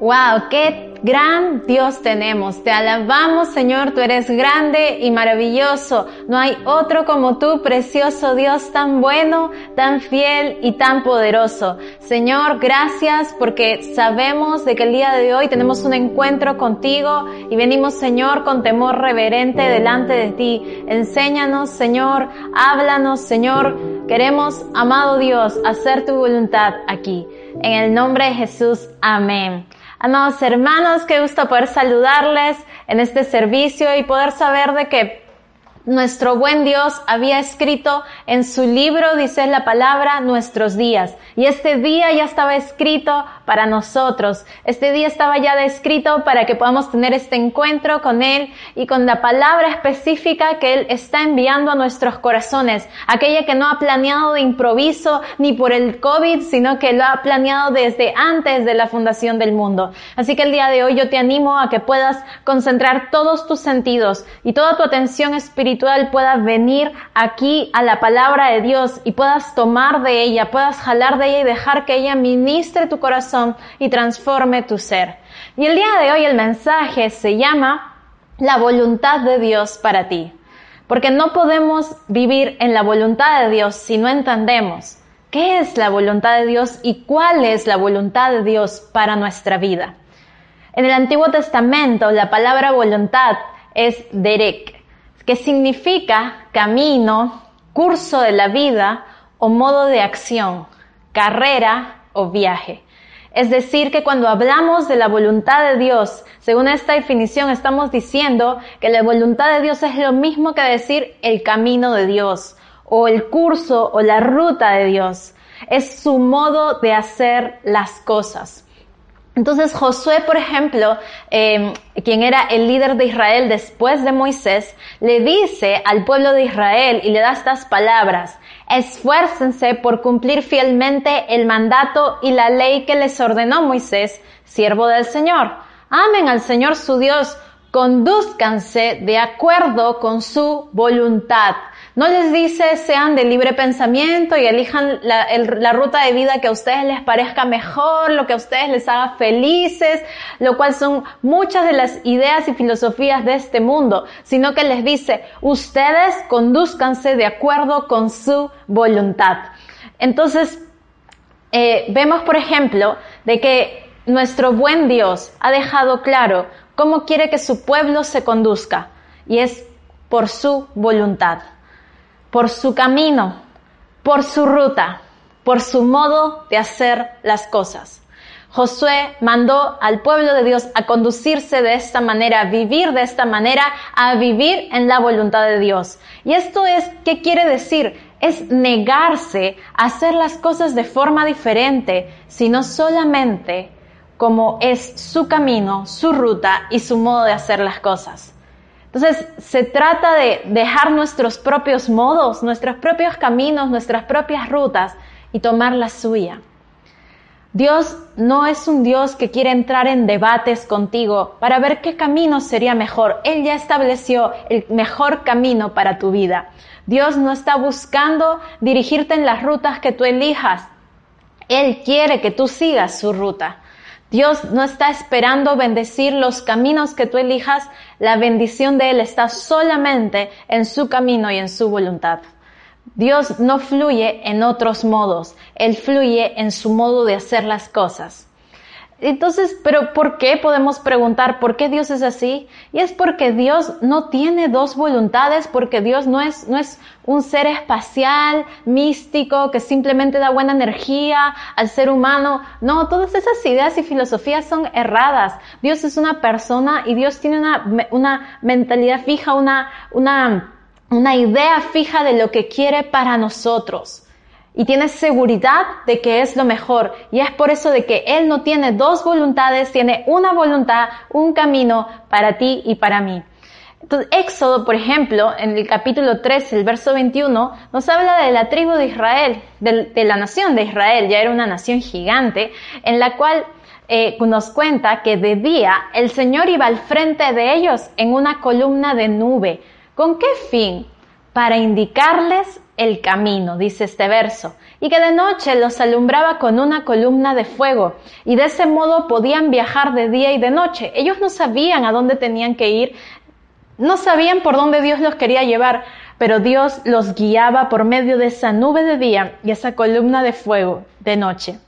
Wow, qué gran Dios tenemos. Te alabamos, Señor, tú eres grande y maravilloso. No hay otro como tú, precioso Dios, tan bueno, tan fiel y tan poderoso. Señor, gracias porque sabemos de que el día de hoy tenemos un encuentro contigo y venimos, Señor, con temor reverente delante de ti. Enséñanos, Señor, háblanos, Señor. Queremos, amado Dios, hacer tu voluntad aquí. En el nombre de Jesús, amén. Amados hermanos, qué gusto poder saludarles en este servicio y poder saber de que nuestro buen Dios había escrito en su libro, dice la palabra, nuestros días. Y este día ya estaba escrito para nosotros. Este día estaba ya descrito para que podamos tener este encuentro con Él y con la palabra específica que Él está enviando a nuestros corazones. Aquella que no ha planeado de improviso ni por el COVID, sino que lo ha planeado desde antes de la fundación del mundo. Así que el día de hoy yo te animo a que puedas concentrar todos tus sentidos y toda tu atención espiritual pueda venir aquí a la palabra de Dios y puedas tomar de ella, puedas jalar de y dejar que ella ministre tu corazón y transforme tu ser. Y el día de hoy el mensaje se llama la voluntad de Dios para ti. Porque no podemos vivir en la voluntad de Dios si no entendemos qué es la voluntad de Dios y cuál es la voluntad de Dios para nuestra vida. En el Antiguo Testamento la palabra voluntad es derek, que significa camino, curso de la vida o modo de acción carrera o viaje. Es decir, que cuando hablamos de la voluntad de Dios, según esta definición, estamos diciendo que la voluntad de Dios es lo mismo que decir el camino de Dios, o el curso o la ruta de Dios. Es su modo de hacer las cosas. Entonces Josué, por ejemplo, em, quien era el líder de Israel después de Moisés, le dice al pueblo de Israel y le da estas palabras, esfuércense por cumplir fielmente el mandato y la ley que les ordenó Moisés, siervo del Señor. Amen al Señor su Dios, conduzcanse de acuerdo con su voluntad. No les dice sean de libre pensamiento y elijan la, ruta de vida que a ustedes les parezca mejor, lo que a ustedes les haga felices, lo cual son muchas de las ideas y filosofías de este mundo, sino que les dice ustedes conduzcanse de acuerdo con su voluntad. Entonces, eh, vemos por ejemplo de que nuestro buen Dios ha dejado claro cómo quiere que su pueblo se conduzca y es por su voluntad, por su camino, por su ruta, por su modo de hacer las cosas. Josué mandó al pueblo de Dios a conducirse de esta manera, a vivir de esta manera, a vivir en la voluntad de Dios. Y esto es, ¿qué quiere decir? Es negarse a hacer las cosas de forma diferente, sino solamente como es su camino, su ruta y su modo de hacer las cosas. Entonces, se trata de dejar nuestros propios modos, nuestros propios caminos, nuestras propias rutas y tomar la suya. Dios no es un Dios que quiere entrar en debates contigo para ver qué camino sería mejor. Él ya estableció el mejor camino para tu vida. Dios no está buscando dirigirte en las rutas que tú elijas. Él quiere que tú sigas su ruta. Dios no está esperando bendecir los caminos que tú elijas, la bendición de Él está solamente en su camino y en su voluntad. Dios no fluye en otros modos, Él fluye en su modo de hacer las cosas. Entonces, pero ¿por qué podemos preguntar por qué Dios es así? Y es porque Dios no tiene dos voluntades, porque Dios no es, no es un ser espacial, místico, que simplemente da buena energía al ser humano. No, todas esas ideas y filosofías son erradas. Dios es una persona y Dios tiene una, una mentalidad fija, una, una, una idea fija de lo que quiere para nosotros y tienes seguridad de que es lo mejor. Y es por eso de que Él no tiene dos voluntades, tiene una voluntad, un camino para ti y para mí. Entonces, Éxodo, por ejemplo, en el capítulo 3, el verso 21, nos habla de la tribu de Israel, de, la nación de Israel, ya era una nación gigante, en la cual eh, nos cuenta que de día el Señor iba al frente de ellos en una columna de nube. ¿Con qué fin? Para indicarles el camino, dice este verso, y que de noche los alumbraba con una columna de fuego, y de ese modo podían viajar de día y de noche. Ellos no sabían a dónde tenían que ir, no sabían por dónde Dios los quería llevar, pero Dios los guiaba por medio de esa nube de día y esa columna de fuego de noche.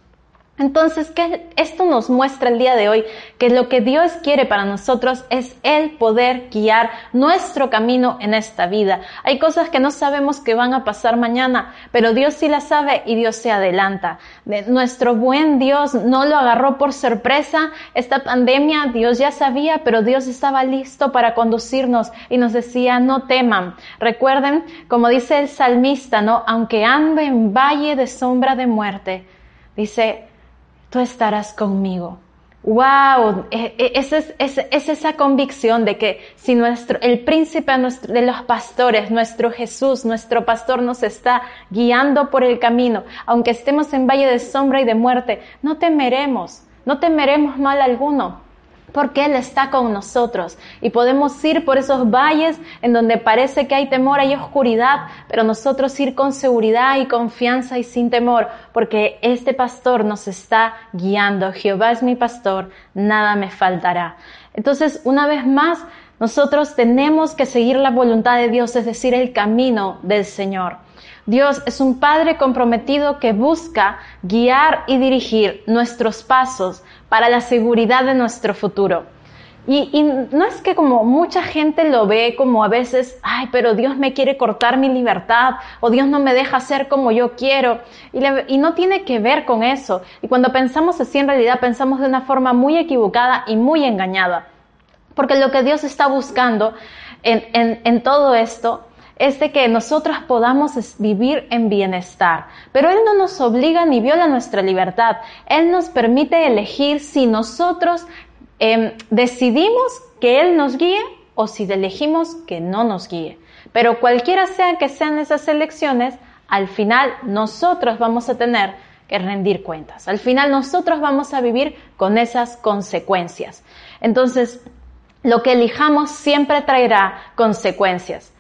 Entonces, ¿qué esto nos muestra el día de hoy? Que lo que Dios quiere para nosotros es el poder guiar nuestro camino en esta vida. Hay cosas que no sabemos que van a pasar mañana, pero Dios sí las sabe y Dios se adelanta. Nuestro buen Dios no lo agarró por sorpresa. Esta pandemia Dios ya sabía, pero Dios estaba listo para conducirnos y nos decía, no teman. Recuerden, como dice el salmista, ¿no? Aunque ande en valle de sombra de muerte, dice, tú estarás conmigo. ¡Wow! E, e, es, es, es, esa convicción de que si nuestro, el príncipe de los pastores, nuestro Jesús, nuestro pastor nos está guiando por el camino, aunque estemos en valle de sombra y de muerte, no temeremos, no temeremos mal alguno porque Él está con nosotros y podemos ir por esos valles en donde parece que hay temor, hay oscuridad, pero nosotros ir con seguridad y confianza y sin temor, porque este pastor nos está guiando. Jehová es mi pastor, nada me faltará. Entonces, una vez más, nosotros tenemos que seguir la voluntad de Dios, es decir, el camino del Señor. Dios es un Padre comprometido que busca guiar y dirigir nuestros pasos para la seguridad de nuestro futuro. Y, no es que como mucha gente lo ve como a veces, ay, pero Dios me quiere cortar mi libertad o Dios no me deja ser como yo quiero. Y, no tiene que ver con eso. Y cuando pensamos así, en realidad pensamos de una forma muy equivocada y muy engañada. Porque lo que Dios está buscando en todo esto es de que nosotros podamos vivir en bienestar. Pero Él no nos obliga ni viola nuestra libertad. Él nos permite elegir si nosotros em, decidimos que Él nos guíe o si elegimos que no nos guíe. Pero cualquiera sea que sean esas elecciones, al final nosotros vamos a tener que rendir cuentas. Al final nosotros vamos a vivir con esas consecuencias. Entonces, lo que elijamos siempre traerá consecuencias.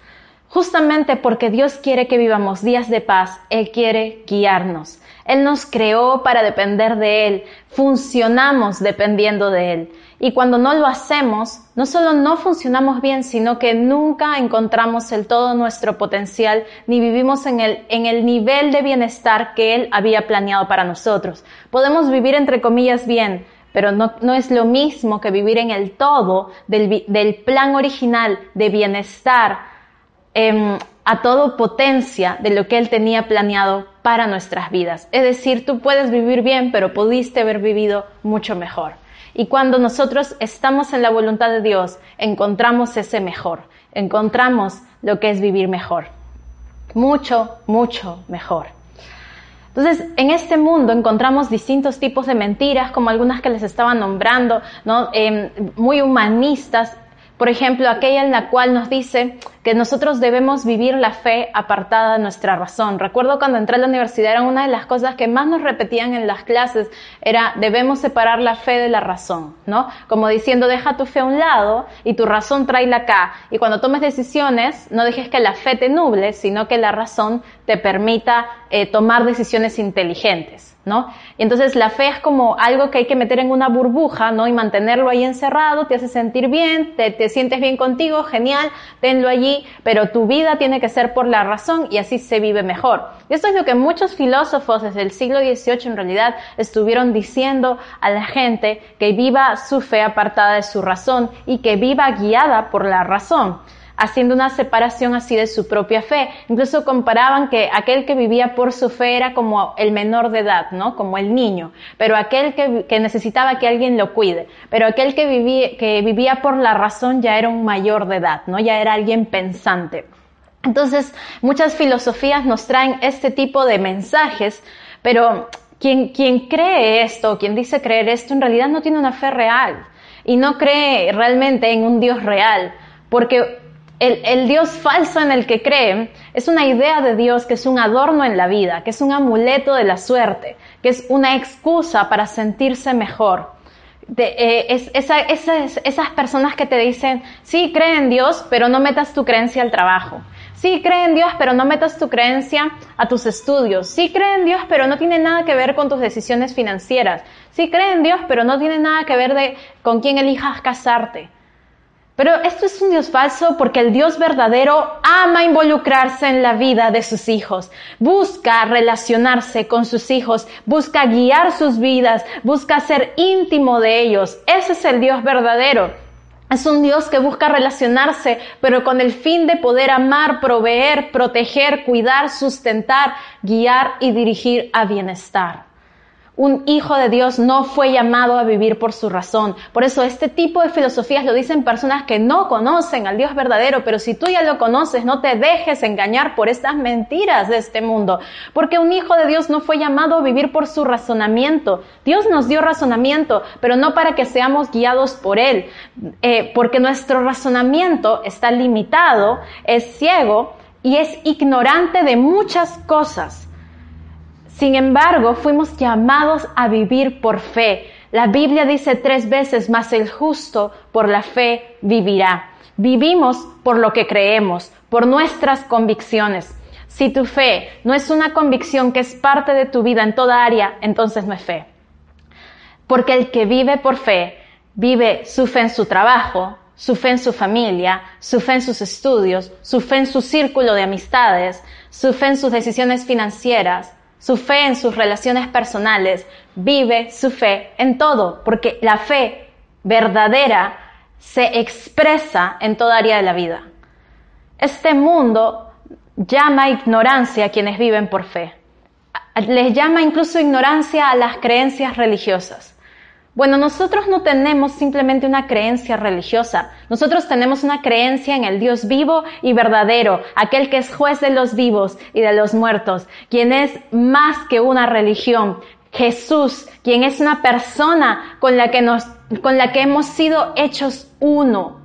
Justamente porque Dios quiere que vivamos días de paz, Él quiere guiarnos. Él nos creó para depender de Él, funcionamos dependiendo de Él. Y cuando no lo hacemos, no solo no funcionamos bien, sino que nunca encontramos el todo nuestro potencial, ni vivimos en el, en el nivel de bienestar que Él había planeado para nosotros. Podemos vivir entre comillas bien, pero no, no, es lo mismo que vivir en el todo del, del plan original de bienestar, Em, a todo potencia de lo que Él tenía planeado para nuestras vidas. Es decir, tú puedes vivir bien, pero pudiste haber vivido mucho mejor. Y cuando nosotros estamos en la voluntad de Dios, encontramos ese mejor, encontramos lo que es vivir mejor. Mucho, mucho mejor. Entonces, en este mundo encontramos distintos tipos de mentiras, como algunas que les estaba nombrando, ¿no? Em, muy humanistas, por ejemplo, aquella en la cual nos dice que nosotros debemos vivir la fe apartada de nuestra razón. Recuerdo cuando entré a la universidad era una de las cosas que más nos repetían en las clases, era debemos separar la fe de la razón, ¿no? Como diciendo, deja tu fe a un lado y tu razón tráela acá. Y cuando tomes decisiones, no dejes que la fe te nuble, sino que la razón te permita eh, tomar decisiones inteligentes. Y entonces la fe es como algo que hay que meter en una burbuja, ¿no? Y mantenerlo ahí encerrado, te hace sentir bien, te, te, sientes bien contigo, genial, tenlo allí, pero tu vida tiene que ser por la razón y así se vive mejor. Y esto es lo que muchos filósofos desde el siglo XVIII en realidad estuvieron diciendo a la gente que viva su fe apartada de su razón y que viva guiada por la razón haciendo una separación así de su propia fe. Incluso comparaban que aquel que vivía por su fe era como el menor de edad, ¿no? Como el niño, pero aquel que, necesitaba que alguien lo cuide, pero aquel que vivía, que vivía por la razón ya era un mayor de edad, ¿no? Ya era alguien pensante. Entonces, muchas filosofías nos traen este tipo de mensajes, pero quien, quien cree esto, quien dice creer esto, en realidad no tiene una fe real y no cree realmente en un Dios real, porque el, Dios falso en el que creen es una idea de Dios que es un adorno en la vida, que es un amuleto de la suerte, que es una excusa para sentirse mejor. Eh, es, esas personas que te dicen, sí, cree en Dios, pero no metas tu creencia al trabajo. Sí cree en Dios, pero no metas tu creencia a tus estudios. Sí cree en Dios, pero no tiene nada que ver con tus decisiones financieras. Sí cree en Dios, pero no tiene nada que ver con quién elijas casarte. Pero esto es un Dios falso porque el Dios verdadero ama involucrarse en la vida de sus hijos, busca relacionarse con sus hijos, busca guiar sus vidas, busca ser íntimo de ellos. Ese es el Dios verdadero. Es un Dios que busca relacionarse, pero con el fin de poder amar, proveer, proteger, cuidar, sustentar, guiar y dirigir a bienestar. Un hijo de Dios no fue llamado a vivir por su razón. Por eso este tipo de filosofías lo dicen personas que no conocen al Dios verdadero, pero si tú ya lo conoces, no te dejes engañar por estas mentiras de este mundo. Porque un hijo de Dios no fue llamado a vivir por su razonamiento. Dios nos dio razonamiento, pero no para que seamos guiados por Él, eh, porque nuestro razonamiento está limitado, es ciego y es ignorante de muchas cosas. Sin embargo, fuimos llamados a vivir por fe. La Biblia dice tres veces, más el justo por la fe vivirá. Vivimos por lo que creemos, por nuestras convicciones. Si tu fe no es una convicción que es parte de tu vida en toda área, entonces no es fe. Porque el que vive por fe, vive su fe en su trabajo, su fe en su familia, su fe en sus estudios, su fe en su círculo de amistades, su fe en sus decisiones financieras, su fe en sus relaciones personales, vive su fe en todo, porque la fe verdadera se expresa en toda área de la vida. Este mundo llama ignorancia a quienes viven por fe. Les llama incluso ignorancia a las creencias religiosas. Bueno, nosotros no tenemos simplemente una creencia religiosa, nosotros tenemos una creencia en el Dios vivo y verdadero, aquel que es juez de los vivos y de los muertos, quien es más que una religión, Jesús, quien es una persona con la que nos, con la que hemos sido hechos uno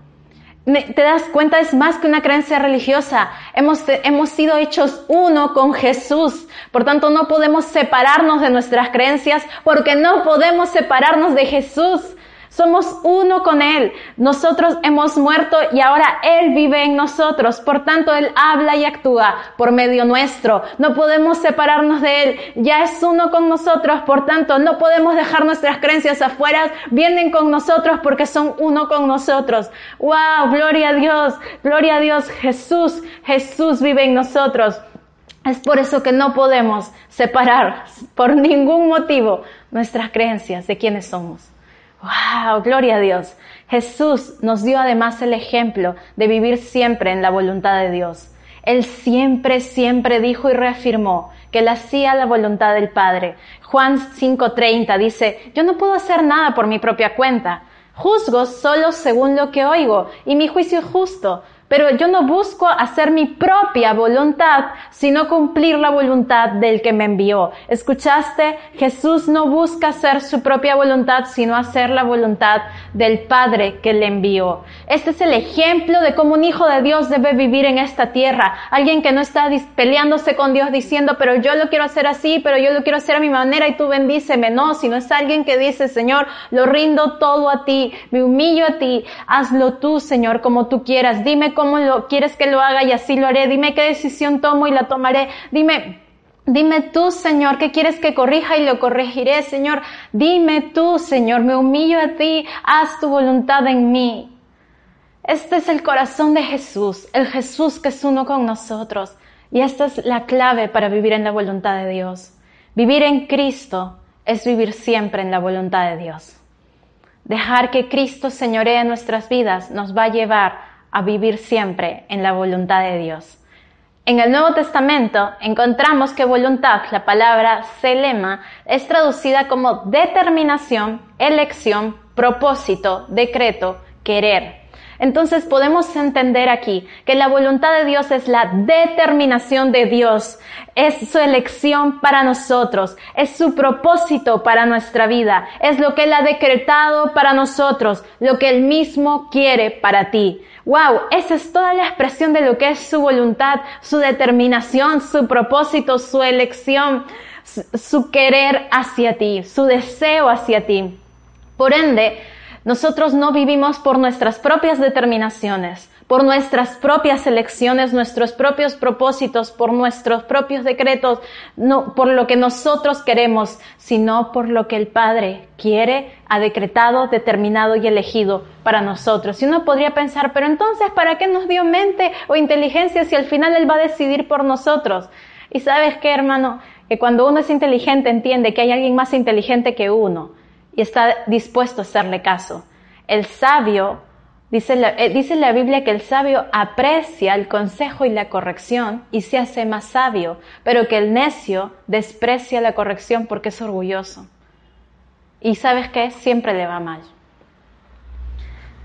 te das cuenta, es más que una creencia religiosa. Hemos, hemos sido hechos uno con Jesús. Por tanto, no podemos separarnos de nuestras creencias porque no podemos separarnos de Jesús. Somos uno con Él. Nosotros hemos muerto y ahora Él vive en nosotros. Por tanto, Él habla y actúa por medio nuestro. No podemos separarnos de Él. Ya es uno con nosotros. Por tanto, no podemos dejar nuestras creencias afuera. Vienen con nosotros porque son uno con nosotros. ¡Wow! Gloria a Dios. Gloria a Dios. Jesús. Jesús vive en nosotros. Es por eso que no podemos separar por ningún motivo nuestras creencias de quienes somos. ¡Wow! Gloria a Dios. Jesús nos dio además el ejemplo de vivir siempre en la voluntad de Dios. Él siempre, siempre dijo y reafirmó que él hacía la voluntad del Padre. Juan 5:30 dice, yo no puedo hacer nada por mi propia cuenta. Juzgo solo según lo que oigo y mi juicio es justo pero yo no busco hacer mi propia voluntad, sino cumplir la voluntad del que me envió. ¿Escuchaste? Jesús no busca hacer su propia voluntad, sino hacer la voluntad del Padre que le envió. Este es el ejemplo de cómo un hijo de Dios debe vivir en esta tierra. Alguien que no está peleándose con Dios diciendo, pero yo lo quiero hacer así, pero yo lo quiero hacer a mi manera y tú bendíceme. No, sino es alguien que dice, Señor, lo rindo todo a ti, me humillo a ti, hazlo tú, Señor, como tú quieras. Dime cómo lo quieres que lo haga y así lo haré. Dime qué decisión tomo y la tomaré. Dime, Dime tú, Señor, qué quieres que corrija y lo corregiré, Señor. Dime tú, Señor, me humillo a ti, haz tu voluntad en mí. Este es el corazón de Jesús, el Jesús que es uno con nosotros. Y esta es la clave para vivir en la voluntad de Dios. Vivir en Cristo es vivir siempre en la voluntad de Dios. Dejar que Cristo señoree nuestras vidas nos va a llevar a vivir siempre en la voluntad de Dios. En el Nuevo Testamento encontramos que voluntad, la palabra selema, es traducida como determinación, elección, propósito, decreto, querer. Entonces podemos entender aquí que la voluntad de Dios es la determinación de Dios, es su elección para nosotros, es su propósito para nuestra vida, es lo que Él ha decretado para nosotros, lo que Él mismo quiere para ti. Wow, esa es toda la expresión de lo que es su voluntad, su determinación, su propósito, su elección, su querer hacia ti, su deseo hacia ti. Por ende, Nosotros no vivimos por nuestras propias determinaciones, por nuestras propias elecciones, nuestros propios propósitos, por nuestros propios decretos, no por lo que nosotros queremos, sino por lo que el Padre quiere, ha decretado, determinado y elegido para nosotros. Y uno podría pensar, pero entonces, ¿para qué nos dio mente o inteligencia si al final Él va a decidir por nosotros? Y sabes qué, hermano, que cuando uno es inteligente entiende que hay alguien más inteligente que uno y está dispuesto a hacerle caso. El sabio, dice la, eh, dice la Biblia que el sabio aprecia el consejo y la corrección y se hace más sabio, pero que el necio desprecia la corrección porque es orgulloso. Y sabes qué, siempre le va mal.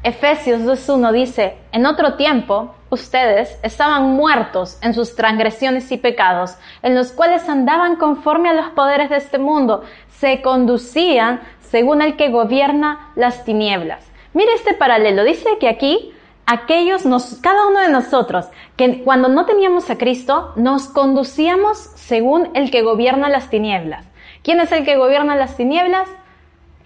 Efesios 2.1 dice, en otro tiempo ustedes estaban muertos en sus transgresiones y pecados, en los cuales andaban conforme a los poderes de este mundo, se conducían según el que gobierna las tinieblas. Mire este paralelo, dice que aquí aquellos, cada uno de nosotros, que cuando no teníamos a Cristo, nos conducíamos según el que gobierna las tinieblas. ¿Quién es el que gobierna las tinieblas?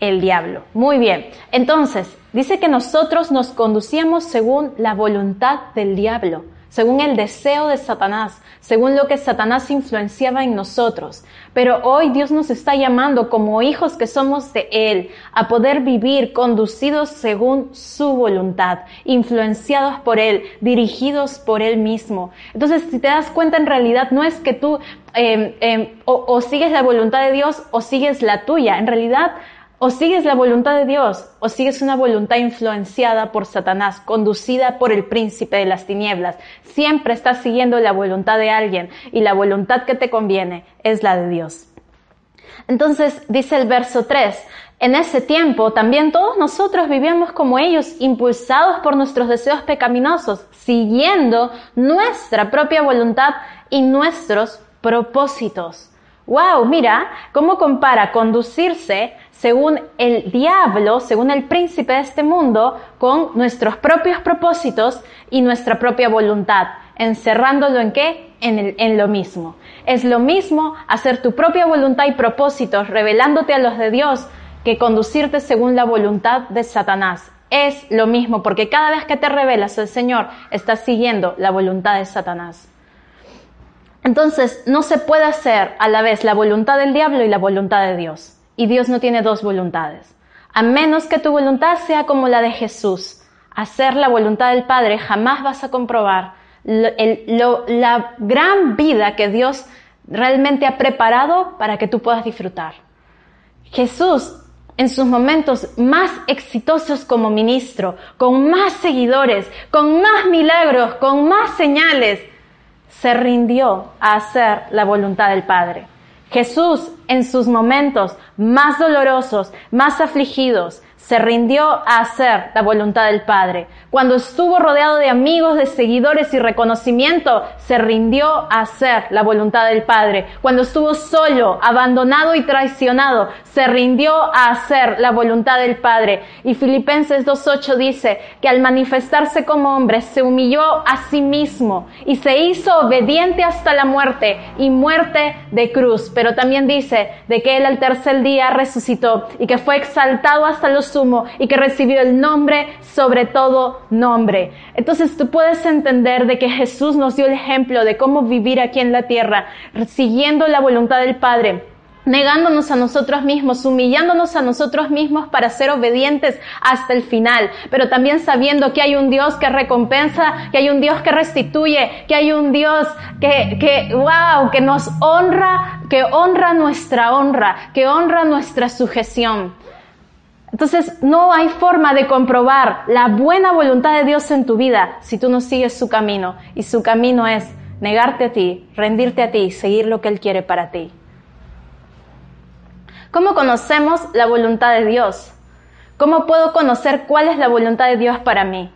el diablo. Muy bien. Entonces, dice que nosotros nos conducíamos según la voluntad del diablo, según el deseo de Satanás, según lo que Satanás influenciaba en nosotros. Pero hoy Dios nos está llamando como hijos que somos de Él a poder vivir conducidos según su voluntad, influenciados por Él, dirigidos por Él mismo. Entonces, si te das cuenta, en realidad no es que tú eh, eh, o, o sigues la voluntad de Dios o sigues la tuya. En realidad, o sigues la voluntad de Dios o sigues una voluntad influenciada por Satanás, conducida por el príncipe de las tinieblas. Siempre estás siguiendo la voluntad de alguien y la voluntad que te conviene es la de Dios. Entonces dice el verso 3, en ese tiempo también todos nosotros vivíamos como ellos, impulsados por nuestros deseos pecaminosos, siguiendo nuestra propia voluntad y nuestros propósitos. Wow, mira cómo compara conducirse según el diablo, según el príncipe de este mundo, con nuestros propios propósitos y nuestra propia voluntad, encerrándolo en qué? En, lo mismo. Es lo mismo hacer tu propia voluntad y propósitos, revelándote a los de Dios, que conducirte según la voluntad de Satanás. Es lo mismo, porque cada vez que te revelas al Señor, estás siguiendo la voluntad de Satanás. Entonces, no se puede hacer a la vez la voluntad del diablo y la voluntad de Dios. Y Dios no tiene dos voluntades. A menos que tu voluntad sea como la de Jesús, hacer la voluntad del Padre, jamás vas a comprobar la gran vida que Dios realmente ha preparado para que tú puedas disfrutar. Jesús, en sus momentos más exitosos como ministro, con más seguidores, con más milagros, con más señales, se rindió a hacer la voluntad del Padre. Jesús en sus momentos más dolorosos, más afligidos, se rindió a hacer la voluntad del Padre. Cuando estuvo rodeado de amigos, de seguidores y reconocimiento, se rindió a hacer la voluntad del Padre. Cuando estuvo solo, abandonado y traicionado, se rindió a hacer la voluntad del Padre. Y Filipenses 2.8 dice que al manifestarse como hombre, se humilló a sí mismo y se hizo obediente hasta la muerte y muerte de cruz. Pero también dice de que él al tercer día resucitó y que fue exaltado hasta los y que recibió el nombre sobre todo nombre. Entonces tú puedes entender de que Jesús nos dio el ejemplo de cómo vivir aquí en la tierra, siguiendo la voluntad del Padre negándonos a nosotros mismos, humillándonos a nosotros mismos para ser obedientes hasta el final, pero también sabiendo que hay un Dios que recompensa, que hay un Dios que restituye, que hay un Dios que, que, wow, que nos honra, que honra nuestra honra, que honra nuestra sujeción. Entonces no hay forma de comprobar la buena voluntad de Dios en tu vida si tú no sigues su camino. Y su camino es negarte a ti, rendirte a ti, seguir lo que Él quiere para ti. ¿Cómo conocemos la voluntad de Dios? ¿Cómo puedo conocer cuál es la voluntad de Dios para mí?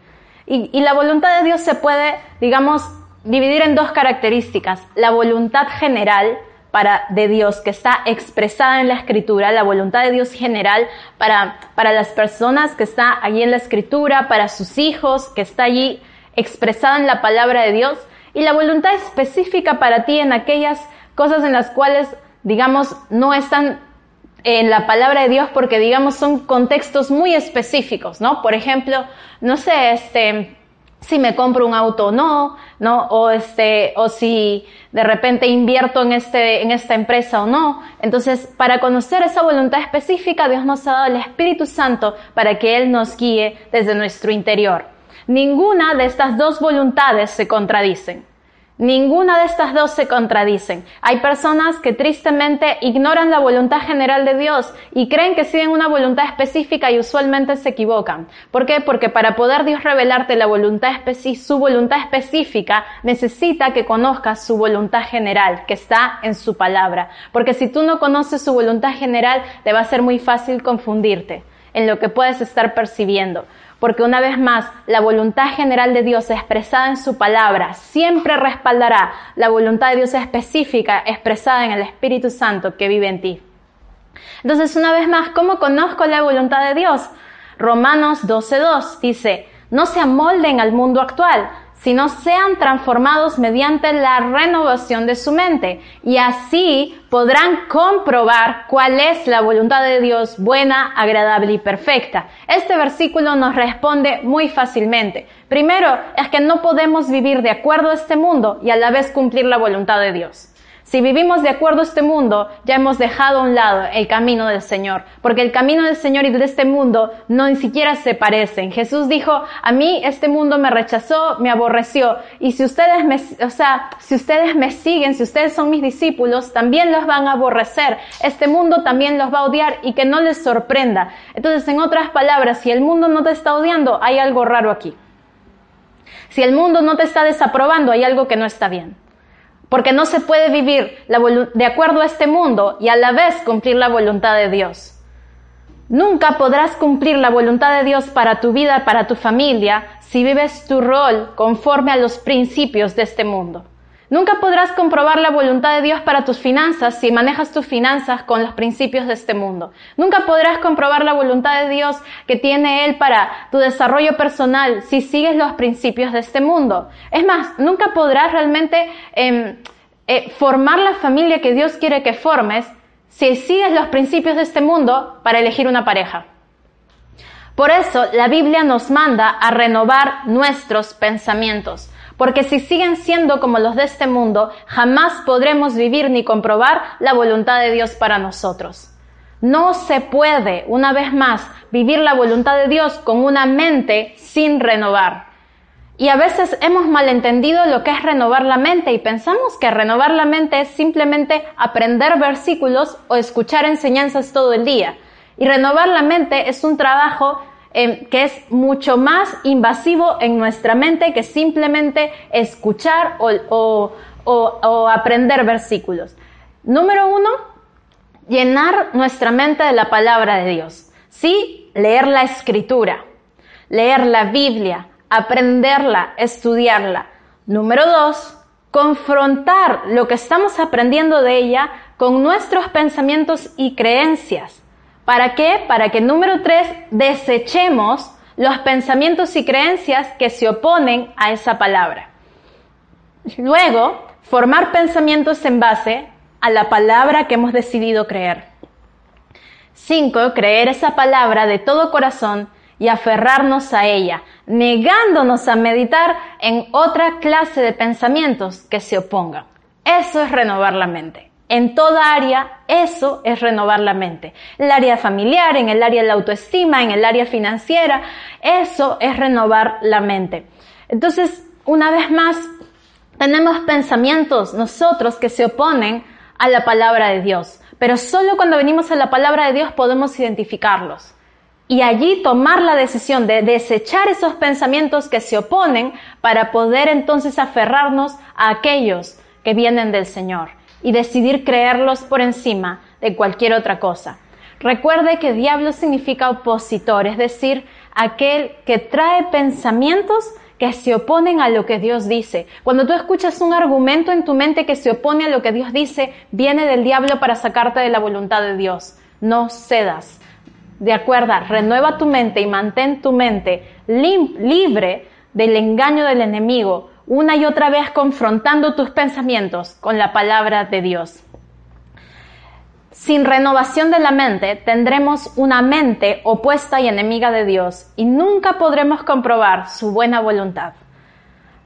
Y, y la voluntad de Dios se puede, digamos, dividir en dos características. La voluntad general, para, de Dios que está expresada en la escritura, la voluntad de Dios general para, para las personas que está allí en la escritura, para sus hijos, que está allí expresada en la palabra de Dios, y la voluntad específica para ti en aquellas cosas en las cuales, digamos, no están en la palabra de Dios porque digamos son contextos muy específicos, ¿no? Por ejemplo, no sé, este, si me compro un auto o no, ¿no? O este, o si de repente invierto en este, en esta empresa o no. Entonces, para conocer esa voluntad específica, Dios nos ha dado el Espíritu Santo para que Él nos guíe desde nuestro interior. Ninguna de estas dos voluntades se contradicen. Ninguna de estas dos se contradicen. Hay personas que tristemente ignoran la voluntad general de Dios y creen que siguen una voluntad específica y usualmente se equivocan. ¿Por qué? Porque para poder Dios revelarte la voluntad su voluntad específica, necesita que conozcas su voluntad general, que está en su palabra. Porque si tú no conoces su voluntad general, te va a ser muy fácil confundirte en lo que puedes estar percibiendo porque una vez más la voluntad general de Dios expresada en su palabra siempre respaldará la voluntad de Dios específica expresada en el Espíritu Santo que vive en ti. Entonces, una vez más, ¿cómo conozco la voluntad de Dios? Romanos 12.2 dice, no se amolden al mundo actual, sino sean transformados mediante la renovación de su mente. Y así podrán comprobar cuál es la voluntad de Dios buena, agradable y perfecta. Este versículo nos responde muy fácilmente. Primero, es que no podemos vivir de acuerdo a este mundo y a la vez cumplir la voluntad de Dios. Si vivimos de acuerdo a este mundo, ya hemos dejado a un lado el camino del Señor, porque el camino del Señor y de este mundo no ni siquiera se parecen. Jesús dijo, a mí este mundo me rechazó, me aborreció, y si ustedes me, o sea, si ustedes me siguen, si ustedes son mis discípulos, también los van a aborrecer. Este mundo también los va a odiar y que no les sorprenda. Entonces, en otras palabras, si el mundo no te está odiando, hay algo raro aquí. Si el mundo no te está desaprobando, hay algo que no está bien porque no se puede vivir de acuerdo a este mundo y a la vez cumplir la voluntad de Dios. Nunca podrás cumplir la voluntad de Dios para tu vida, para tu familia, si vives tu rol conforme a los principios de este mundo. Nunca podrás comprobar la voluntad de Dios para tus finanzas si manejas tus finanzas con los principios de este mundo. Nunca podrás comprobar la voluntad de Dios que tiene Él para tu desarrollo personal si sigues los principios de este mundo. Es más, nunca podrás realmente em, eh, formar la familia que Dios quiere que formes si sigues los principios de este mundo para elegir una pareja. Por eso la Biblia nos manda a renovar nuestros pensamientos porque si siguen siendo como los de este mundo, jamás podremos vivir ni comprobar la voluntad de Dios para nosotros. No se puede, una vez más, vivir la voluntad de Dios con una mente sin renovar. Y a veces hemos malentendido lo que es renovar la mente y pensamos que renovar la mente es simplemente aprender versículos o escuchar enseñanzas todo el día. Y renovar la mente es un trabajo Em, que es mucho más invasivo en nuestra mente que simplemente escuchar o, o aprender versículos. Número uno, llenar nuestra mente de la palabra de Dios. Sí, leer la escritura, leer la Biblia, aprenderla, estudiarla. Número dos, confrontar lo que estamos aprendiendo de ella con nuestros pensamientos y creencias. ¿Para qué? Para que número tres, desechemos los pensamientos y creencias que se oponen a esa palabra. Luego, formar pensamientos en base a la palabra que hemos decidido creer. Cinco, creer esa palabra de todo corazón y aferrarnos a ella, negándonos a meditar en otra clase de pensamientos que se opongan. Eso es renovar la mente. En toda área, eso es renovar la mente. En el área familiar, en el área de la autoestima, en el área financiera, eso es renovar la mente. Entonces, una vez más, tenemos pensamientos nosotros que se oponen a la palabra de Dios, pero solo cuando venimos a la palabra de Dios podemos identificarlos y allí tomar la decisión de desechar esos pensamientos que se oponen para poder entonces aferrarnos a aquellos que vienen del Señor y decidir creerlos por encima de cualquier otra cosa. Recuerde que diablo significa opositor, es decir, aquel que trae pensamientos que se oponen a lo que Dios dice. Cuando tú escuchas un argumento en tu mente que se opone a lo que Dios dice, viene del diablo para sacarte de la voluntad de Dios. No cedas. De acuerdo, renueva tu mente y mantén tu mente libre del engaño del enemigo, una y otra vez confrontando tus pensamientos con la palabra de Dios. Sin renovación de la mente tendremos una mente opuesta y enemiga de Dios y nunca podremos comprobar su buena voluntad.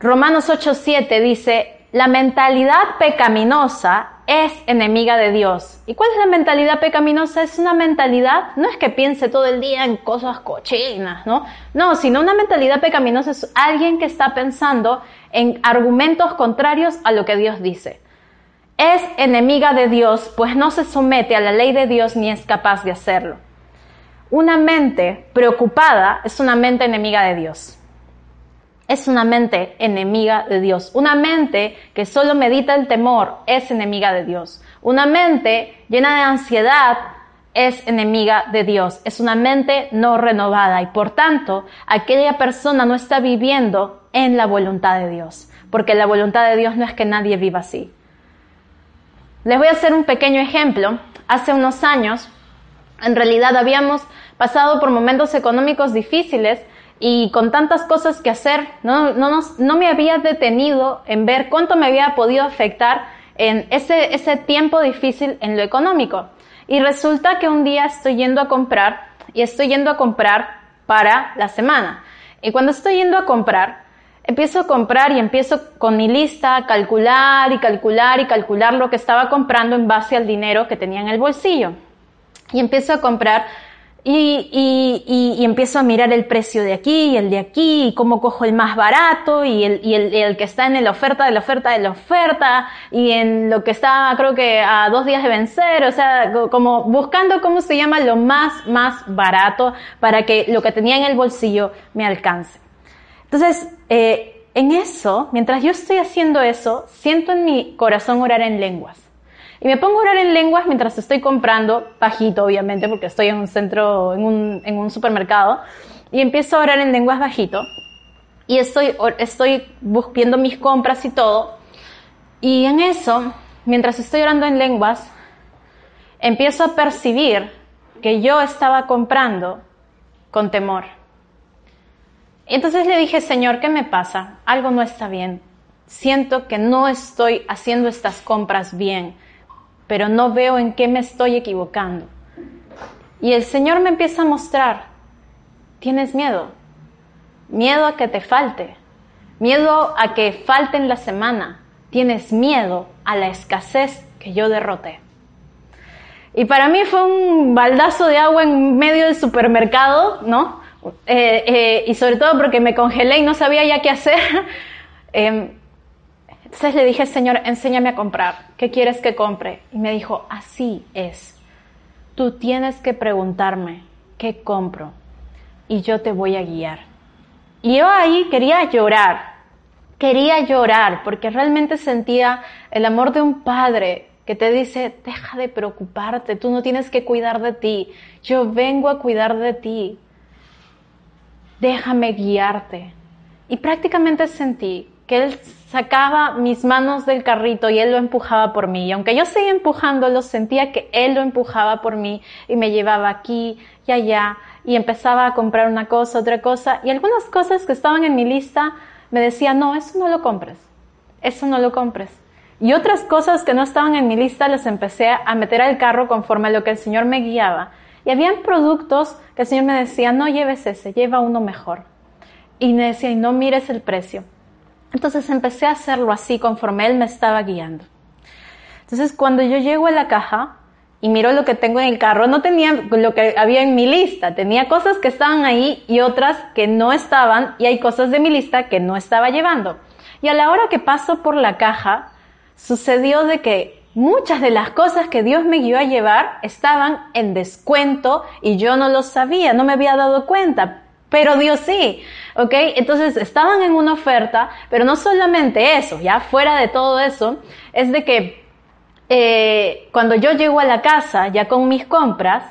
Romanos 8:7 dice, la mentalidad pecaminosa es enemiga de Dios. ¿Y cuál es la mentalidad pecaminosa? Es una mentalidad, no es que piense todo el día en cosas cochinas, ¿no? No, sino una mentalidad pecaminosa es alguien que está pensando en argumentos contrarios a lo que Dios dice. Es enemiga de Dios, pues no se somete a la ley de Dios ni es capaz de hacerlo. Una mente preocupada es una mente enemiga de Dios es una mente enemiga de Dios. Una mente que solo medita el temor es enemiga de Dios. Una mente llena de ansiedad es enemiga de Dios. Es una mente no renovada y por tanto aquella persona no está viviendo en la voluntad de Dios. Porque la voluntad de Dios no es que nadie viva así. Les voy a hacer un pequeño ejemplo. Hace unos años, en realidad habíamos pasado por momentos económicos difíciles y con tantas cosas que hacer, no, no, no me había detenido en ver cuánto me había podido afectar en ese, ese tiempo difícil en lo económico. Y resulta que un día estoy yendo a comprar y estoy yendo a comprar para la semana. Y cuando estoy yendo a comprar, empiezo a comprar y empiezo con mi lista a calcular y calcular y calcular lo que estaba comprando en base al dinero que tenía en el bolsillo. Y empiezo a comprar y, y, y, empiezo a mirar el precio de aquí y el de aquí, y cómo cojo el más barato y el, y el, el, que está en la oferta de la oferta de la oferta y en lo que está creo que a dos días de vencer, o sea, como buscando cómo se llama lo más, más barato para que lo que tenía en el bolsillo me alcance. Entonces, eh, en eso, mientras yo estoy haciendo eso, siento en mi corazón orar en lenguas. Y me pongo a orar en lenguas mientras estoy comprando, bajito obviamente, porque estoy en un centro, en un, en un supermercado, y empiezo a orar en lenguas bajito. Y estoy, estoy viendo mis compras y todo. Y en eso, mientras estoy orando en lenguas, empiezo a percibir que yo estaba comprando con temor. Y entonces le dije, Señor, ¿qué me pasa? Algo no está bien. Siento que no estoy haciendo estas compras bien pero no veo en qué me estoy equivocando. Y el Señor me empieza a mostrar, tienes miedo, miedo a que te falte, miedo a que falte en la semana, tienes miedo a la escasez que yo derroté. Y para mí fue un baldazo de agua en medio del supermercado, ¿no? Eh, eh, y sobre todo porque me congelé y no sabía ya qué hacer. Em, entonces le dije, Señor, enséñame a comprar. ¿Qué quieres que compre? Y me dijo, así es. Tú tienes que preguntarme, ¿qué compro? Y yo te voy a guiar. Y yo ahí quería llorar. Quería llorar porque realmente sentía el amor de un padre que te dice, deja de preocuparte, tú no tienes que cuidar de ti, yo vengo a cuidar de ti, déjame guiarte. Y prácticamente sentí que él sacaba mis manos del carrito y él lo empujaba por mí. Y aunque yo seguía empujándolo, sentía que él lo empujaba por mí y me llevaba aquí y allá y empezaba a comprar una cosa, otra cosa. Y algunas cosas que estaban en mi lista me decían, no, eso no lo compres, eso no lo compres. Y otras cosas que no estaban en mi lista las empecé a meter al carro conforme a lo que el Señor me guiaba. Y habían productos que el Señor me decía, no lleves ese, lleva uno mejor. Y me decía, y no mires el precio. Entonces empecé a hacerlo así conforme él me estaba guiando. Entonces cuando yo llego a la caja y miro lo que tengo en el carro, no tenía lo que había en mi lista, tenía cosas que estaban ahí y otras que no estaban y hay cosas de mi lista que no estaba llevando. Y a la hora que paso por la caja, sucedió de que muchas de las cosas que Dios me guió a llevar estaban en descuento y yo no lo sabía, no me había dado cuenta, pero Dios sí. ¿ok? Entonces estaban en una oferta, pero no solamente eso, ya fuera de todo eso, es de que eh, cuando yo llego a la casa ya con mis compras,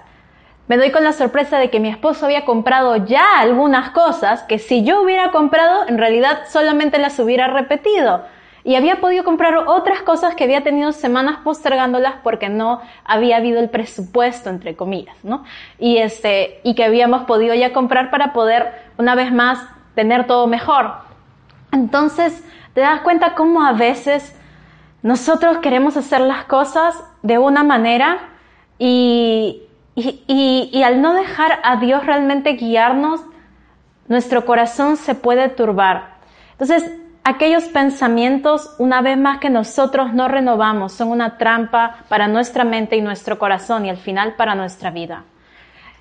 me doy con la sorpresa de que mi esposo había comprado ya algunas cosas que si yo hubiera comprado, en realidad solamente las hubiera repetido y había podido comprar otras cosas que había tenido semanas postergándolas porque no había habido el presupuesto, entre comillas, ¿no? Y este, y que habíamos podido ya comprar para poder, una vez más, tener todo mejor. Entonces, te das cuenta cómo a veces nosotros queremos hacer las cosas de una manera Y, y, y, al no dejar a Dios realmente guiarnos, nuestro corazón se puede turbar. Entonces, aquellos pensamientos, una vez más que nosotros no renovamos, son una trampa para nuestra mente y nuestro corazón y al final para nuestra vida.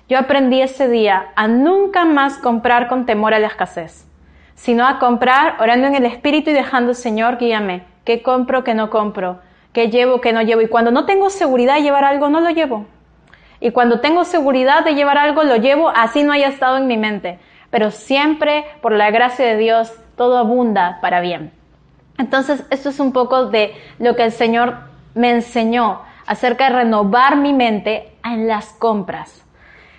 Yo aprendí ese día a nunca más comprar con temor a la escasez, sino a comprar orando en el Espíritu y dejando, Señor, guíame, qué compro, qué no compro, qué llevo, qué no llevo. Y cuando no tengo seguridad de llevar algo, no lo llevo. Y cuando tengo seguridad de llevar algo, lo llevo, así no haya estado en mi mente. Pero siempre, por la gracia de Dios, todo abunda para bien. Entonces, esto es un poco de lo que el Señor me enseñó acerca de renovar mi mente en las compras.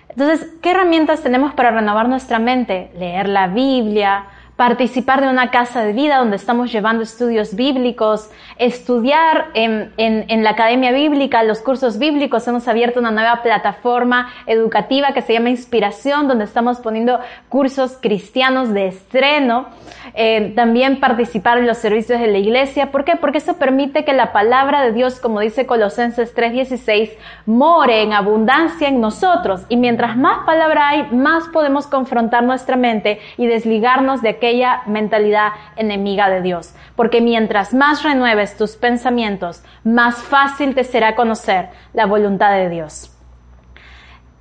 Entonces, ¿qué herramientas tenemos para renovar nuestra mente? Leer la Biblia, participar de una casa de vida donde estamos llevando estudios bíblicos, estudiar en, en, la Academia Bíblica, los cursos bíblicos. Hemos abierto una nueva plataforma educativa que se llama Inspiración, donde estamos poniendo cursos cristianos de estreno. Eh, también participar en los servicios de la iglesia. ¿Por qué? Porque eso permite que la palabra de Dios, como dice Colosenses 3:16, more en abundancia en nosotros. Y mientras más palabra hay, más podemos confrontar nuestra mente y desligarnos de aquella mentalidad enemiga de Dios. Porque mientras más renueves tus pensamientos, más fácil te será conocer la voluntad de Dios.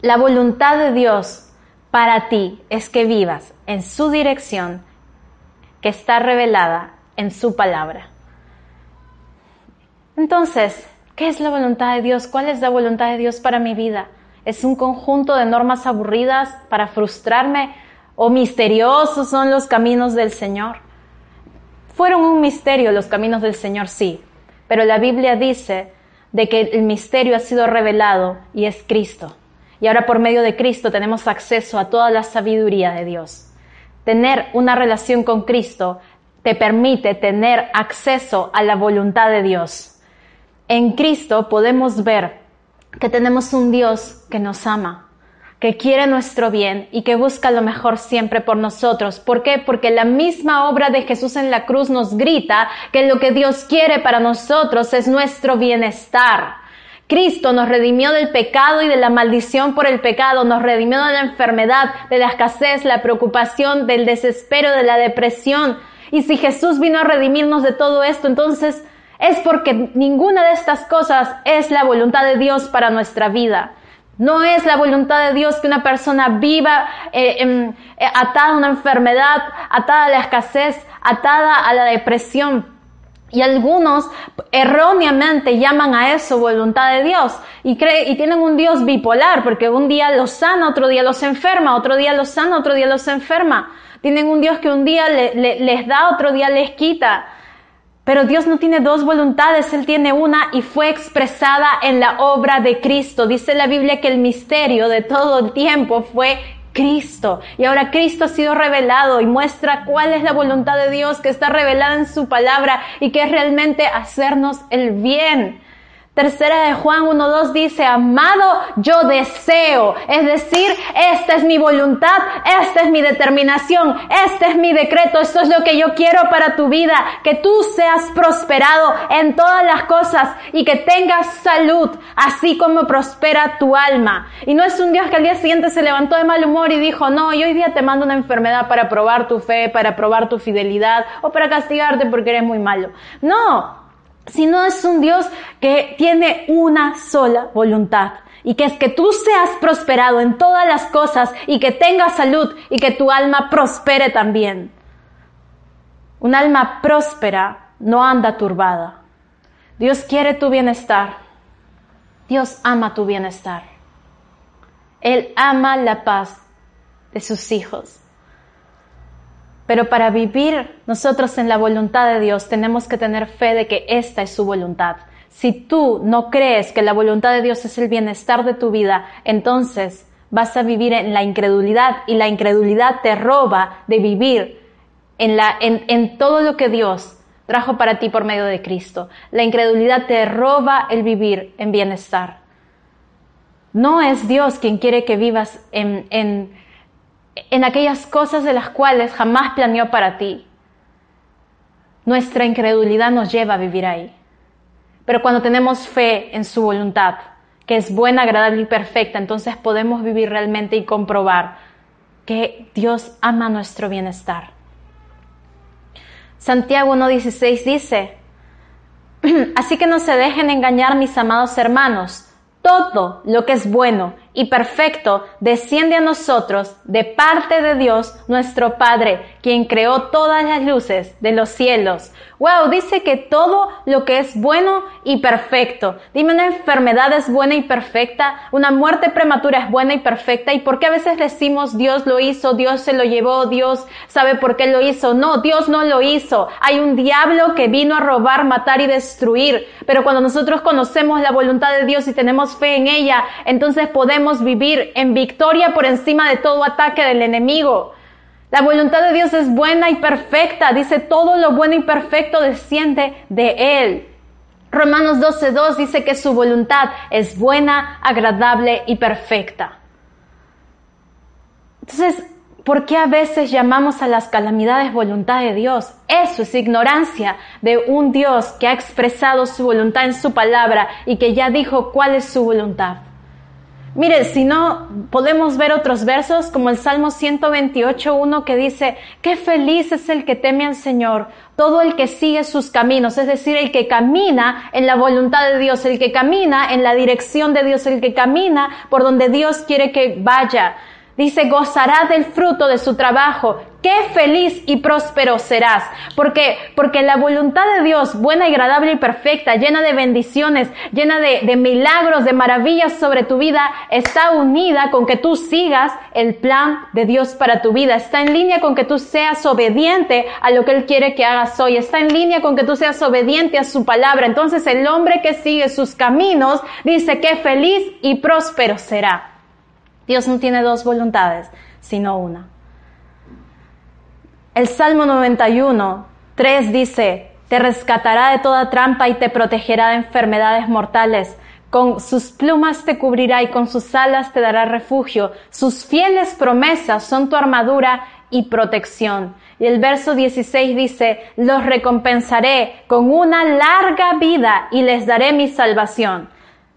La voluntad de Dios para ti es que vivas en su dirección que está revelada en su palabra. Entonces, ¿qué es la voluntad de Dios? ¿Cuál es la voluntad de Dios para mi vida? ¿Es un conjunto de normas aburridas para frustrarme? ¿O misteriosos son los caminos del Señor? Fueron un misterio los caminos del Señor, sí, pero la Biblia dice de que el misterio ha sido revelado y es Cristo. Y ahora por medio de Cristo tenemos acceso a toda la sabiduría de Dios. Tener una relación con Cristo te permite tener acceso a la voluntad de Dios. En Cristo podemos ver que tenemos un Dios que nos ama, que quiere nuestro bien y que busca lo mejor siempre por nosotros. ¿Por qué? Porque la misma obra de Jesús en la cruz nos grita que lo que Dios quiere para nosotros es nuestro bienestar. Cristo nos redimió del pecado y de la maldición por el pecado, nos redimió de la enfermedad, de la escasez, la preocupación, del desespero, de la depresión. Y si Jesús vino a redimirnos de todo esto, entonces es porque ninguna de estas cosas es la voluntad de Dios para nuestra vida. No es la voluntad de Dios que una persona viva eh, em, eh, atada a una enfermedad, atada a la escasez, atada a la depresión. Y algunos erróneamente llaman a eso voluntad de Dios y, y tienen un Dios bipolar porque un día los sana, otro día los enferma, otro día los sana, otro día los enferma. Tienen un Dios que un día les da, otro día les quita. Pero Dios no tiene dos voluntades, Él tiene una y fue expresada en la obra de Cristo. Dice la Biblia que el misterio de todo el tiempo fue Cristo. Y ahora Cristo ha sido revelado y muestra cuál es la voluntad de Dios que está revelada en su palabra y que es realmente hacernos el bien. Tercera de Juan 1.2 dice, amado, yo deseo, es decir, esta es mi voluntad, esta es mi determinación, este es mi decreto, esto es lo que yo quiero para tu vida, que tú seas prosperado en todas las cosas y que tengas salud, así como prospera tu alma. Y no es un Dios que al día siguiente se levantó de mal humor y dijo, no, y hoy día te mando una enfermedad para probar tu fe, para probar tu fidelidad o para castigarte porque eres muy malo. No, sino es un Dios que tiene una sola voluntad y que es que tú seas prosperado en todas las cosas y que tengas salud y que tu alma prospere también. Un alma próspera no anda turbada. Dios quiere tu bienestar. Dios ama tu bienestar. Él ama la paz de sus hijos. Pero para vivir nosotros en la voluntad de Dios tenemos que tener fe de que esta es su voluntad. Si tú no crees que la voluntad de Dios es el bienestar de tu vida, entonces vas a vivir en la incredulidad y la incredulidad te roba de vivir en, todo lo que Dios trajo para ti por medio de Cristo. La incredulidad te roba el vivir en bienestar. No es Dios quien quiere que vivas en en aquellas cosas de las cuales jamás planeó para ti. Nuestra incredulidad nos lleva a vivir ahí. Pero cuando tenemos fe en su voluntad, que es buena, agradable y perfecta, entonces podemos vivir realmente y comprobar que Dios ama nuestro bienestar. Santiago 1.16 dice, así que no se dejen engañar mis amados hermanos, todo lo que es bueno y perfecto desciende a nosotros de parte de Dios nuestro Padre, quien creó todas las luces de los cielos. Wow, dice que todo lo que es bueno y perfecto. Dime, una enfermedad es buena y perfecta, una muerte prematura es buena y perfecta. ¿Y por qué a veces decimos Dios lo hizo, Dios se lo llevó, Dios sabe por qué lo hizo? No, Dios no lo hizo. Hay un diablo que vino a robar, matar y destruir. Pero cuando nosotros conocemos la voluntad de Dios y tenemos fe en ella, entonces podemos vivir en victoria por encima de todo ataque del enemigo. La voluntad de Dios es buena y perfecta. Dice, todo lo bueno y perfecto desciende de Él. Romanos 12.2 dice que su voluntad es buena, agradable y perfecta. Entonces, ¿por qué a veces llamamos a las calamidades voluntad de Dios? Eso es ignorancia de un Dios que ha expresado su voluntad en su palabra y que ya dijo cuál es su voluntad. Mire, si no, podemos ver otros versos como el Salmo 128.1 que dice, qué feliz es el que teme al Señor, todo el que sigue sus caminos, es decir, el que camina en la voluntad de Dios, el que camina en la dirección de Dios, el que camina por donde Dios quiere que vaya. Dice, gozará del fruto de su trabajo. Qué feliz y próspero serás. Porque, porque la voluntad de Dios, buena y agradable y perfecta, llena de bendiciones, llena de, de milagros, de maravillas sobre tu vida, está unida con que tú sigas el plan de Dios para tu vida. Está en línea con que tú seas obediente a lo que Él quiere que hagas hoy. Está en línea con que tú seas obediente a su palabra. Entonces el hombre que sigue sus caminos dice que feliz y próspero será. Dios no tiene dos voluntades, sino una. El Salmo 91, 3 dice, te rescatará de toda trampa y te protegerá de enfermedades mortales. Con sus plumas te cubrirá y con sus alas te dará refugio. Sus fieles promesas son tu armadura y protección. Y el verso 16 dice, los recompensaré con una larga vida y les daré mi salvación.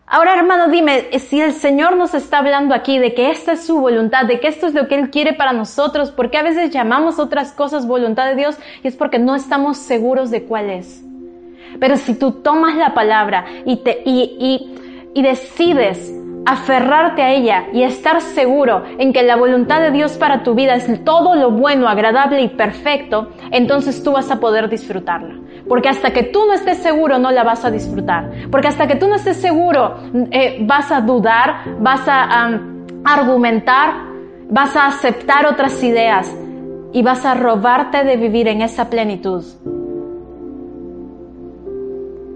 Ahora, hermano, dime, si el Señor nos está hablando aquí de que esta es su voluntad, de que esto es lo que Él quiere para nosotros, ¿por qué a veces llamamos otras cosas voluntad de Dios? Y es porque no estamos seguros de cuál es. Pero si tú tomas la palabra y, te, y, y, y decides aferrarte a ella y estar seguro en que la voluntad de Dios para tu vida es todo lo bueno, agradable y perfecto, entonces tú vas a poder disfrutarla. Porque hasta que tú no estés seguro no la vas a disfrutar. Porque hasta que tú no estés seguro eh, vas a dudar, vas a argumentar, vas a aceptar otras ideas y vas a robarte de vivir en esa plenitud.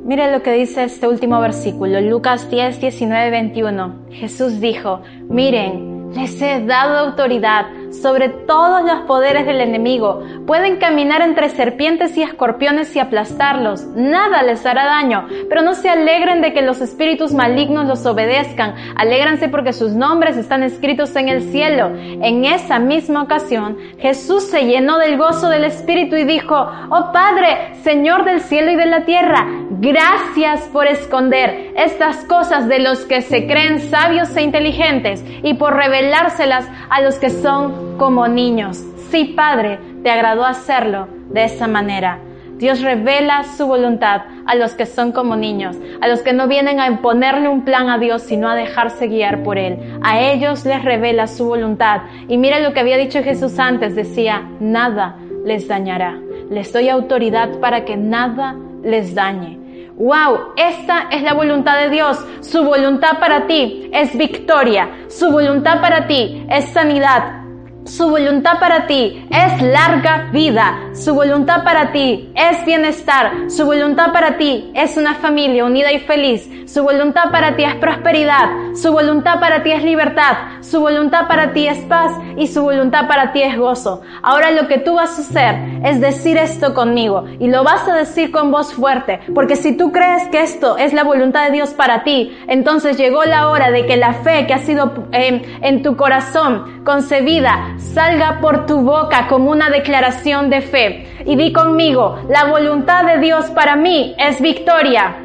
Mire lo que dice este último versículo, Lucas 10, 19, 21. Jesús dijo, miren, les he dado autoridad sobre todos los poderes del enemigo. Pueden caminar entre serpientes y escorpiones y aplastarlos. Nada les hará daño. Pero no se alegren de que los espíritus malignos los obedezcan. Alégranse porque sus nombres están escritos en el cielo. En esa misma ocasión, Jesús se llenó del gozo del Espíritu y dijo, Oh Padre, Señor del cielo y de la tierra, gracias por esconder estas cosas de los que se creen sabios e inteligentes y por revelárselas a los que son como niños. Sí, Padre, te agradó hacerlo de esa manera. Dios revela su voluntad a los que son como niños, a los que no vienen a imponerle un plan a Dios, sino a dejarse guiar por Él. A ellos les revela su voluntad. Y mira lo que había dicho Jesús antes, decía, nada les dañará. Les doy autoridad para que nada les dañe. Wow, esta es la voluntad de Dios. Su voluntad para ti es victoria. Su voluntad para ti es sanidad. Su voluntad para ti es larga vida. Su voluntad para ti es bienestar. Su voluntad para ti es una familia unida y feliz. Su voluntad para ti es prosperidad. Su voluntad para ti es libertad. Su voluntad para ti es paz. Y su voluntad para ti es gozo. Ahora lo que tú vas a hacer es decir esto conmigo. Y lo vas a decir con voz fuerte. Porque si tú crees que esto es la voluntad de Dios para ti, entonces llegó la hora de que la fe que ha sido eh, en tu corazón concebida salga por tu boca como una declaración de fe. Y di conmigo, la voluntad de Dios para mí es victoria.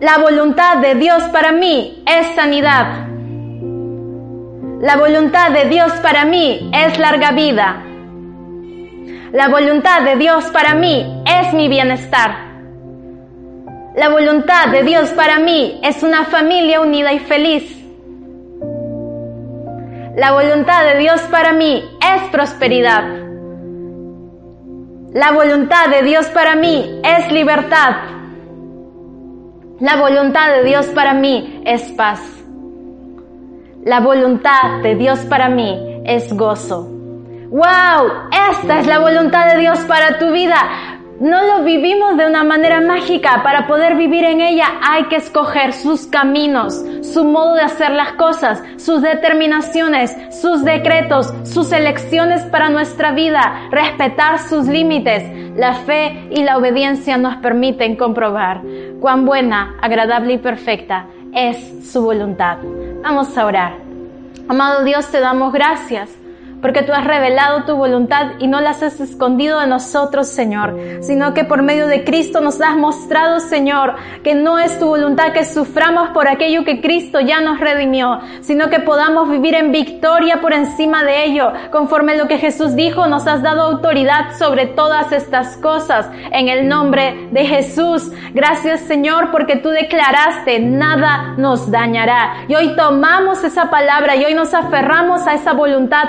La voluntad de Dios para mí es sanidad. La voluntad de Dios para mí es larga vida. La voluntad de Dios para mí es mi bienestar. La voluntad de Dios para mí es una familia unida y feliz. La voluntad de Dios para mí es prosperidad. La voluntad de Dios para mí es libertad. La voluntad de Dios para mí es paz. La voluntad de Dios para mí es gozo. ¡Wow! Esta es la voluntad de Dios para tu vida. No lo vivimos de una manera mágica. Para poder vivir en ella hay que escoger sus caminos, su modo de hacer las cosas, sus determinaciones, sus decretos, sus elecciones para nuestra vida, respetar sus límites. La fe y la obediencia nos permiten comprobar cuán buena, agradable y perfecta es su voluntad. Vamos a orar. Amado Dios, te damos gracias porque tú has revelado tu voluntad y no las has escondido de nosotros, Señor, sino que por medio de Cristo nos has mostrado, Señor, que no es tu voluntad que suframos por aquello que Cristo ya nos redimió, sino que podamos vivir en victoria por encima de ello. Conforme lo que Jesús dijo, nos has dado autoridad sobre todas estas cosas en el nombre de Jesús. Gracias, Señor, porque tú declaraste, nada nos dañará. Y hoy tomamos esa palabra y hoy nos aferramos a esa voluntad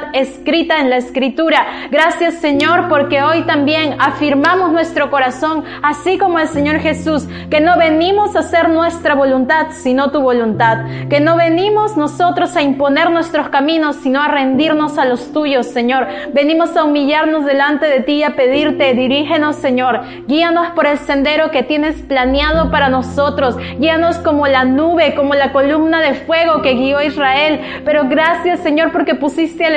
escrita en la escritura. Gracias Señor porque hoy también afirmamos nuestro corazón, así como el Señor Jesús, que no venimos a hacer nuestra voluntad, sino tu voluntad. Que no venimos nosotros a imponer nuestros caminos, sino a rendirnos a los tuyos, Señor. Venimos a humillarnos delante de ti y a pedirte, dirígenos, Señor. Guíanos por el sendero que tienes planeado para nosotros. Guíanos como la nube, como la columna de fuego que guió a Israel. Pero gracias, Señor, porque pusiste al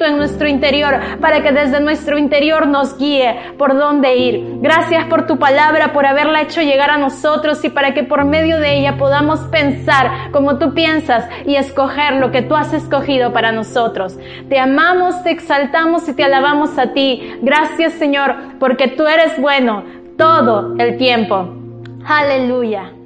En nuestro interior para que desde nuestro interior nos guíe por dónde ir. Gracias por tu palabra, por haberla hecho llegar a nosotros y para que por medio de ella podamos pensar como tú piensas y escoger lo que tú has escogido para nosotros. Te amamos, te exaltamos y te alabamos a ti. Gracias Señor, porque tú eres bueno todo el tiempo. Aleluya.